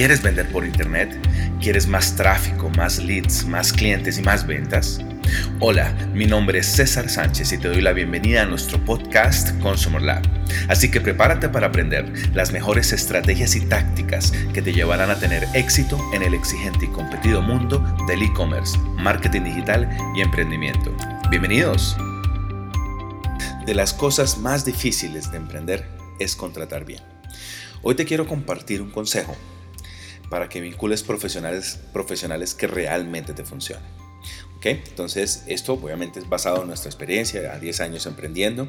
¿Quieres vender por internet? ¿Quieres más tráfico, más leads, más clientes y más ventas? Hola, mi nombre es César Sánchez y te doy la bienvenida a nuestro podcast Consumer Lab. Así que prepárate para aprender las mejores estrategias y tácticas que te llevarán a tener éxito en el exigente y competido mundo del e-commerce, marketing digital y emprendimiento. Bienvenidos. De las cosas más difíciles de emprender es contratar bien. Hoy te quiero compartir un consejo para que vincules profesionales, profesionales que realmente te funcionen. ¿Okay? Entonces, esto obviamente es basado en nuestra experiencia, a 10 años emprendiendo.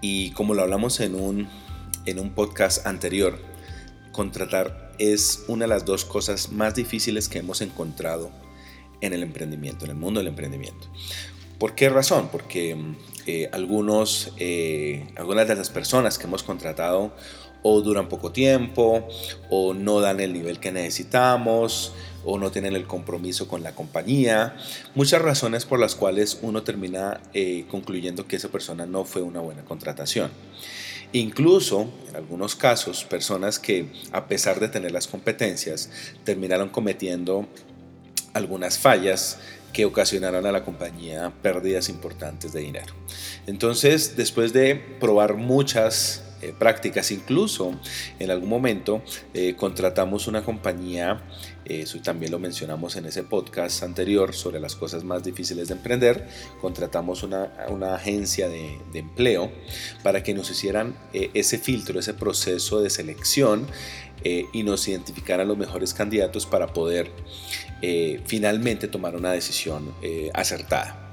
Y como lo hablamos en un, en un podcast anterior, contratar es una de las dos cosas más difíciles que hemos encontrado en el emprendimiento, en el mundo del emprendimiento. ¿Por qué razón? Porque eh, algunos, eh, algunas de las personas que hemos contratado o duran poco tiempo, o no dan el nivel que necesitamos, o no tienen el compromiso con la compañía. Muchas razones por las cuales uno termina eh, concluyendo que esa persona no fue una buena contratación. Incluso, en algunos casos, personas que a pesar de tener las competencias, terminaron cometiendo algunas fallas que ocasionaron a la compañía pérdidas importantes de dinero. Entonces, después de probar muchas eh, prácticas. Incluso en algún momento eh, contratamos una compañía, eh, eso también lo mencionamos en ese podcast anterior sobre las cosas más difíciles de emprender, contratamos una, una agencia de, de, empleo para que nos hicieran ese filtro, ese proceso de selección y nos identificaran los mejores candidatos para poder finalmente tomar una decisión acertada.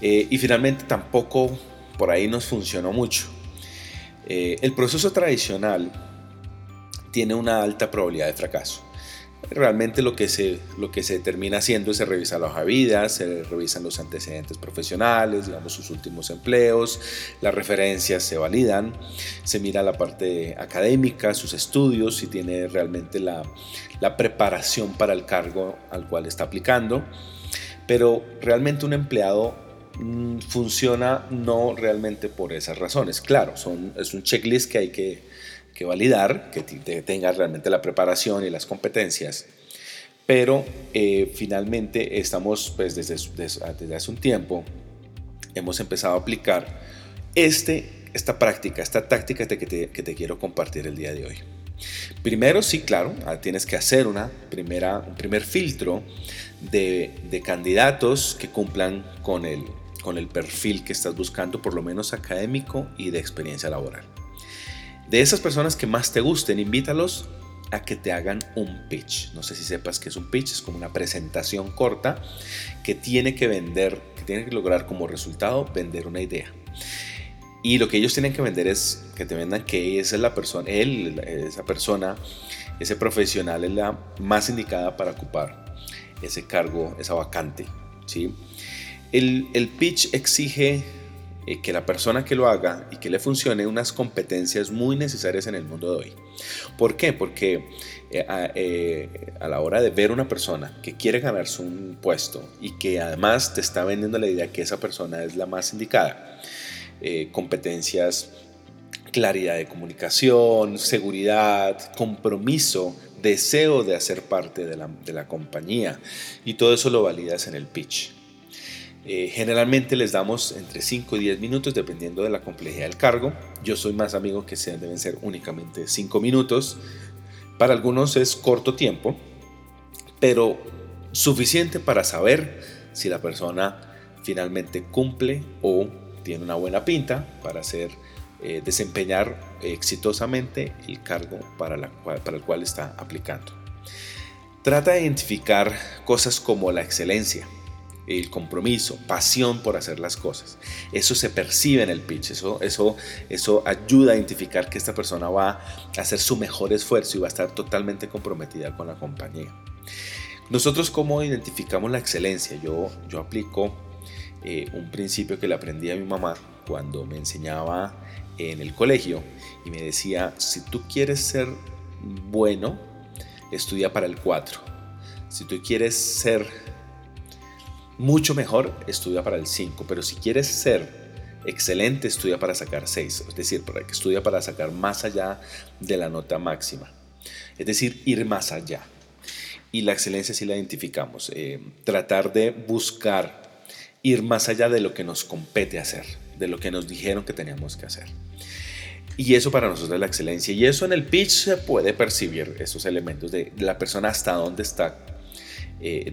y finalmente tampoco por ahí nos funcionó mucho. Eh, el proceso tradicional tiene una alta probabilidad de fracaso. Realmente lo que se, lo que se termina haciendo es se revisa la hoja vida, se revisan los antecedentes profesionales, digamos sus últimos empleos, las referencias se validan, se mira la parte académica, sus estudios, si tiene realmente la, la preparación para el cargo al cual está aplicando. Pero realmente un empleado funciona no realmente por esas razones. Claro, son, es un checklist que hay que, que validar, que tenga realmente la preparación y las competencias, pero eh, finalmente estamos, pues desde, desde, hace un tiempo, hemos empezado a aplicar este, esta práctica, esta táctica que te, que te quiero compartir el día de hoy. Primero, sí, claro, ah, tienes que hacer una primera, un primer filtro de, de candidatos que cumplan con el, con el perfil que estás buscando, por lo menos académico y de experiencia laboral. De esas personas que más te gusten, invítalos a que te hagan un pitch. No sé si sepas que es un pitch, es como una presentación corta que tiene que vender, que tiene que lograr como resultado vender una idea. Y lo que ellos tienen que vender es que te vendan que esa es la persona, él, esa persona, ese profesional es la más indicada para ocupar ese cargo, esa vacante. ¿sí? El, pitch exige eh, que la persona que lo haga y que le funcione unas competencias muy necesarias en el mundo de hoy. ¿Por qué? Porque eh, eh, a, la hora de ver una persona que quiere ganarse un puesto y que además te está vendiendo la idea que esa persona es la más indicada, competencias, claridad de comunicación, seguridad, compromiso, deseo de hacer parte de la, de la compañía y todo eso lo validas en el pitch. Eh, generalmente les damos entre 5 y 10 minutos dependiendo de la complejidad del cargo. Yo soy más amigo que se deben ser únicamente 5 minutos. Para algunos es corto tiempo, pero suficiente para saber si la persona finalmente cumple o tiene una buena pinta para hacer, eh, desempeñar exitosamente el cargo para el cual está aplicando. Trata de identificar cosas como la excelencia, el compromiso, pasión por hacer las cosas. Eso se percibe en el pitch, eso, eso, eso ayuda a identificar que esta persona va a hacer su mejor esfuerzo y va a estar totalmente comprometida con la compañía. Nosotros cómo identificamos la excelencia? Yo, yo aplico eh, un principio que le aprendí a mi mamá cuando me enseñaba en el colegio y me decía, si tú quieres ser bueno, estudia para el 4. Si tú quieres ser mucho mejor, estudia para el 5, pero si quieres ser excelente, estudia para sacar 6, es decir, para que estudia para sacar más allá de la nota máxima. Es decir, ir más allá. Y la excelencia sí la identificamos. Eh, tratar de buscar ir más allá de lo que nos compete hacer, de lo que nos dijeron que teníamos que hacer. Y eso para nosotros es la excelencia. Y eso en el pitch se puede percibir, esos elementos de la persona hasta dónde está, eh,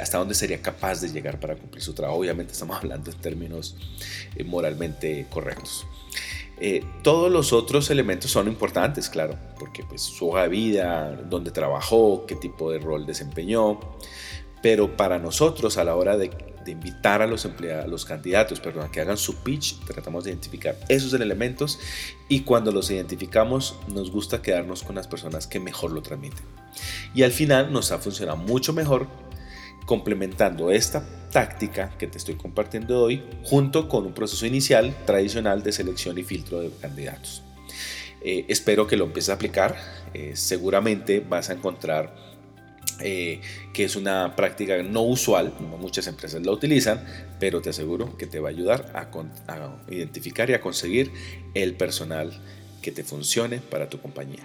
hasta dónde sería capaz de llegar para cumplir su trabajo. Obviamente estamos hablando en términos eh, moralmente correctos. Eh, todos los otros elementos son importantes, claro, porque pues, su hoja de vida, dónde trabajó, qué tipo de rol desempeñó, pero para nosotros a la hora de de invitar a los empleados, los candidatos, perdón, a que hagan su pitch, tratamos de identificar esos elementos y cuando los identificamos nos gusta quedarnos con las personas que mejor lo transmiten. Y al final nos ha funcionado mucho mejor complementando esta táctica que te estoy compartiendo hoy junto con un proceso inicial tradicional de selección y filtro de candidatos. Eh, espero que lo empieces a aplicar. Eh, seguramente vas a encontrar eh, que es una práctica no usual, muchas empresas la utilizan, pero te aseguro que te va a ayudar a, a identificar y a conseguir el personal que te funcione para tu compañía.